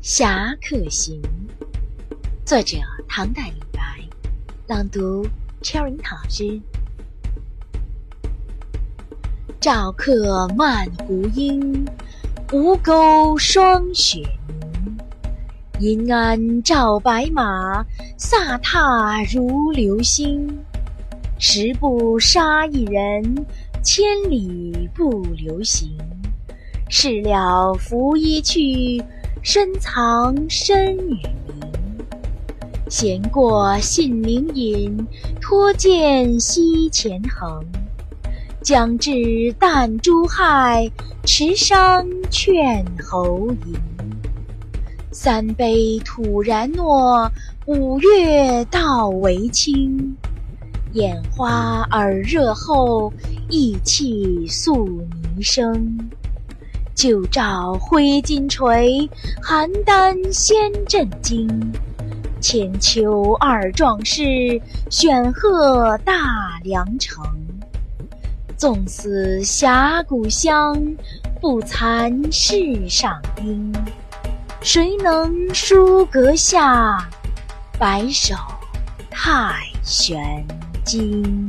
侠客行》，作者唐代李白，朗读 Cherry 老师。赵客漫胡缨，吴钩霜雪凝。银鞍照白马，飒沓如流星。十步杀一人，千里不留行。事了拂衣去。深藏身与名，闲过信陵饮，脱剑西前横。将至旦珠害，持觞劝侯吟。三杯吐然诺，五岳道为轻。眼花耳热后，意气素霓声。旧照挥金锤，邯郸先震惊。千秋二壮士，选贺大梁城。纵死峡谷乡，不惭世上英。谁能书阁下，白首太玄经？